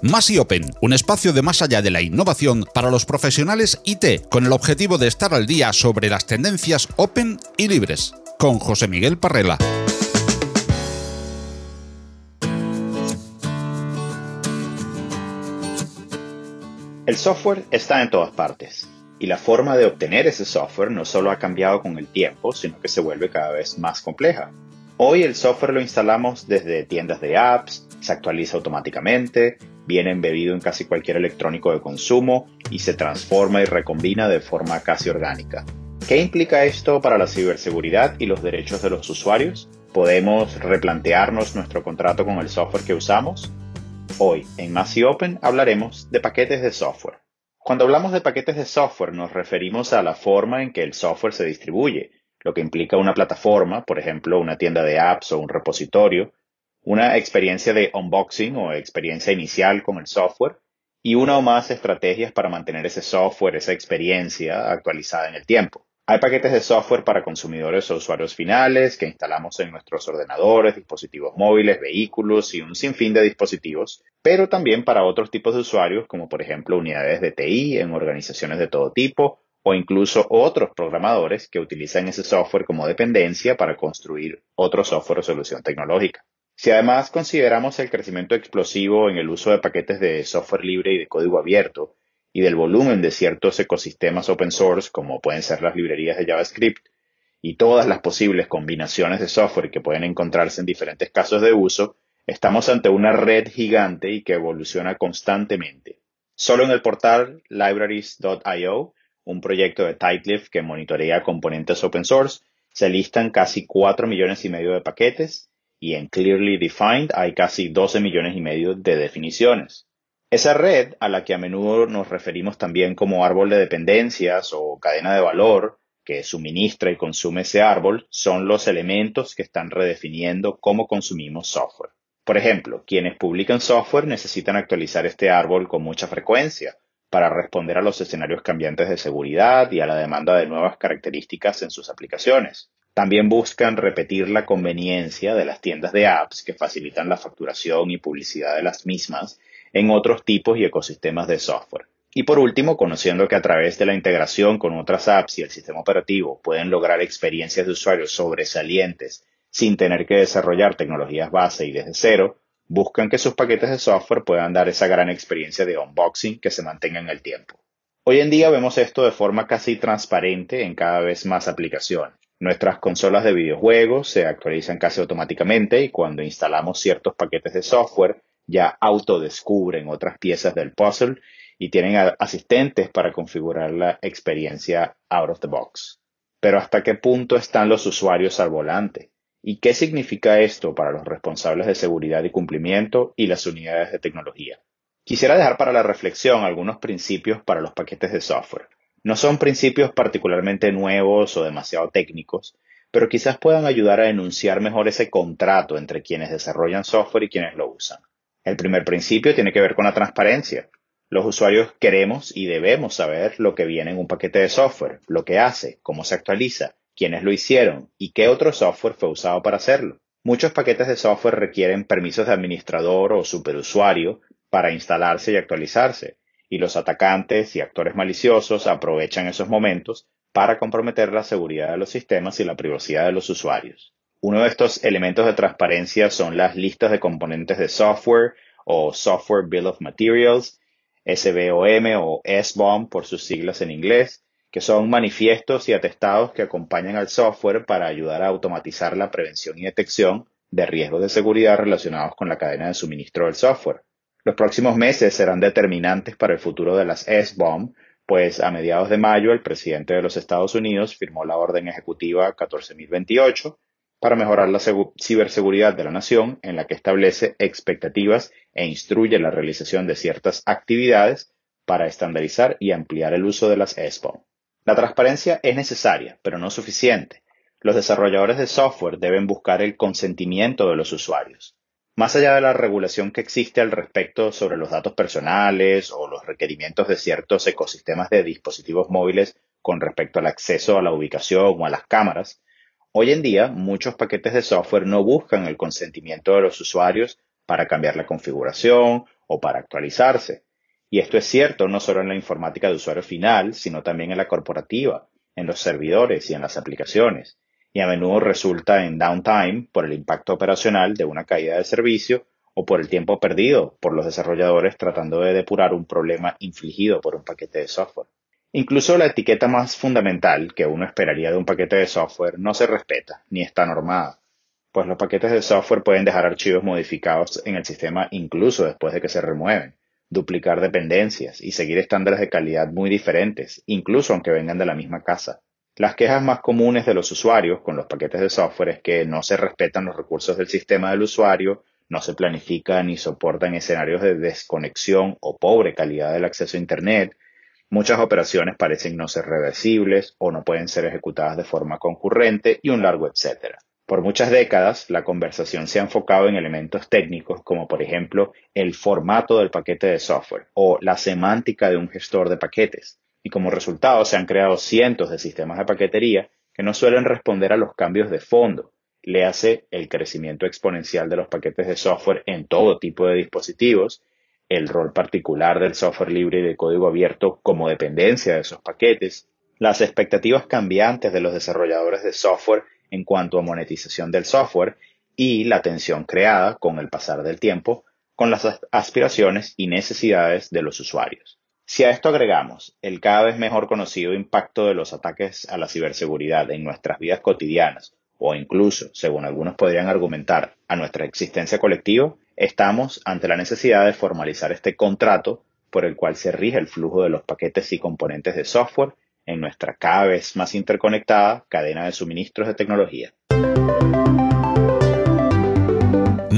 Más Open, un espacio de más allá de la innovación para los profesionales IT, con el objetivo de estar al día sobre las tendencias open y libres. Con José Miguel Parrela. El software está en todas partes y la forma de obtener ese software no solo ha cambiado con el tiempo, sino que se vuelve cada vez más compleja. Hoy el software lo instalamos desde tiendas de apps, se actualiza automáticamente, viene embebido en casi cualquier electrónico de consumo y se transforma y recombina de forma casi orgánica. ¿Qué implica esto para la ciberseguridad y los derechos de los usuarios? ¿Podemos replantearnos nuestro contrato con el software que usamos? Hoy, en Masi Open, hablaremos de paquetes de software. Cuando hablamos de paquetes de software nos referimos a la forma en que el software se distribuye, lo que implica una plataforma, por ejemplo, una tienda de apps o un repositorio, una experiencia de unboxing o experiencia inicial con el software y una o más estrategias para mantener ese software, esa experiencia actualizada en el tiempo. Hay paquetes de software para consumidores o usuarios finales que instalamos en nuestros ordenadores, dispositivos móviles, vehículos y un sinfín de dispositivos, pero también para otros tipos de usuarios como por ejemplo unidades de TI en organizaciones de todo tipo o incluso otros programadores que utilizan ese software como dependencia para construir otro software o solución tecnológica. Si además consideramos el crecimiento explosivo en el uso de paquetes de software libre y de código abierto, y del volumen de ciertos ecosistemas open source, como pueden ser las librerías de JavaScript, y todas las posibles combinaciones de software que pueden encontrarse en diferentes casos de uso, estamos ante una red gigante y que evoluciona constantemente. Solo en el portal libraries.io, un proyecto de Tightlift que monitorea componentes open source, se listan casi 4 millones y medio de paquetes y en Clearly Defined hay casi 12 millones y medio de definiciones. Esa red, a la que a menudo nos referimos también como árbol de dependencias o cadena de valor, que suministra y consume ese árbol, son los elementos que están redefiniendo cómo consumimos software. Por ejemplo, quienes publican software necesitan actualizar este árbol con mucha frecuencia para responder a los escenarios cambiantes de seguridad y a la demanda de nuevas características en sus aplicaciones. También buscan repetir la conveniencia de las tiendas de apps que facilitan la facturación y publicidad de las mismas en otros tipos y ecosistemas de software. Y por último, conociendo que a través de la integración con otras apps y el sistema operativo pueden lograr experiencias de usuario sobresalientes sin tener que desarrollar tecnologías base y desde cero, buscan que sus paquetes de software puedan dar esa gran experiencia de unboxing que se mantenga en el tiempo. Hoy en día vemos esto de forma casi transparente en cada vez más aplicaciones. Nuestras consolas de videojuegos se actualizan casi automáticamente y cuando instalamos ciertos paquetes de software ya autodescubren otras piezas del puzzle y tienen asistentes para configurar la experiencia out of the box. Pero ¿hasta qué punto están los usuarios al volante? ¿Y qué significa esto para los responsables de seguridad y cumplimiento y las unidades de tecnología? Quisiera dejar para la reflexión algunos principios para los paquetes de software. No son principios particularmente nuevos o demasiado técnicos, pero quizás puedan ayudar a enunciar mejor ese contrato entre quienes desarrollan software y quienes lo usan. El primer principio tiene que ver con la transparencia. Los usuarios queremos y debemos saber lo que viene en un paquete de software, lo que hace, cómo se actualiza, quiénes lo hicieron y qué otro software fue usado para hacerlo. Muchos paquetes de software requieren permisos de administrador o superusuario para instalarse y actualizarse, y los atacantes y actores maliciosos aprovechan esos momentos para comprometer la seguridad de los sistemas y la privacidad de los usuarios. Uno de estos elementos de transparencia son las listas de componentes de software o Software Bill of Materials, SBOM o SBOM por sus siglas en inglés, que son manifiestos y atestados que acompañan al software para ayudar a automatizar la prevención y detección de riesgos de seguridad relacionados con la cadena de suministro del software. Los próximos meses serán determinantes para el futuro de las S-BOM, pues a mediados de mayo el presidente de los Estados Unidos firmó la orden ejecutiva 14028 para mejorar la ciberseguridad de la nación, en la que establece expectativas e instruye la realización de ciertas actividades para estandarizar y ampliar el uso de las SBOM. La transparencia es necesaria, pero no suficiente. Los desarrolladores de software deben buscar el consentimiento de los usuarios. Más allá de la regulación que existe al respecto sobre los datos personales o los requerimientos de ciertos ecosistemas de dispositivos móviles con respecto al acceso a la ubicación o a las cámaras, hoy en día muchos paquetes de software no buscan el consentimiento de los usuarios para cambiar la configuración o para actualizarse. Y esto es cierto no solo en la informática de usuario final, sino también en la corporativa, en los servidores y en las aplicaciones, y a menudo resulta en downtime por el impacto operacional de una caída de servicio o por el tiempo perdido por los desarrolladores tratando de depurar un problema infligido por un paquete de software. Incluso la etiqueta más fundamental que uno esperaría de un paquete de software no se respeta ni está normada, pues los paquetes de software pueden dejar archivos modificados en el sistema incluso después de que se remueven, duplicar dependencias y seguir estándares de calidad muy diferentes, incluso aunque vengan de la misma casa. Las quejas más comunes de los usuarios con los paquetes de software es que no se respetan los recursos del sistema del usuario, no se planifican ni soportan escenarios de desconexión o pobre calidad del acceso a Internet, Muchas operaciones parecen no ser reversibles o no pueden ser ejecutadas de forma concurrente y un largo etcétera. Por muchas décadas, la conversación se ha enfocado en elementos técnicos como por ejemplo el formato del paquete de software o la semántica de un gestor de paquetes. Y como resultado se han creado cientos de sistemas de paquetería que no suelen responder a los cambios de fondo. Le hace el crecimiento exponencial de los paquetes de software en todo tipo de dispositivos el rol particular del software libre y de código abierto como dependencia de esos paquetes, las expectativas cambiantes de los desarrolladores de software en cuanto a monetización del software y la tensión creada con el pasar del tiempo con las aspiraciones y necesidades de los usuarios. Si a esto agregamos el cada vez mejor conocido impacto de los ataques a la ciberseguridad en nuestras vidas cotidianas o incluso, según algunos podrían argumentar, a nuestra existencia colectiva, estamos ante la necesidad de formalizar este contrato por el cual se rige el flujo de los paquetes y componentes de software en nuestra cada vez más interconectada cadena de suministros de tecnología.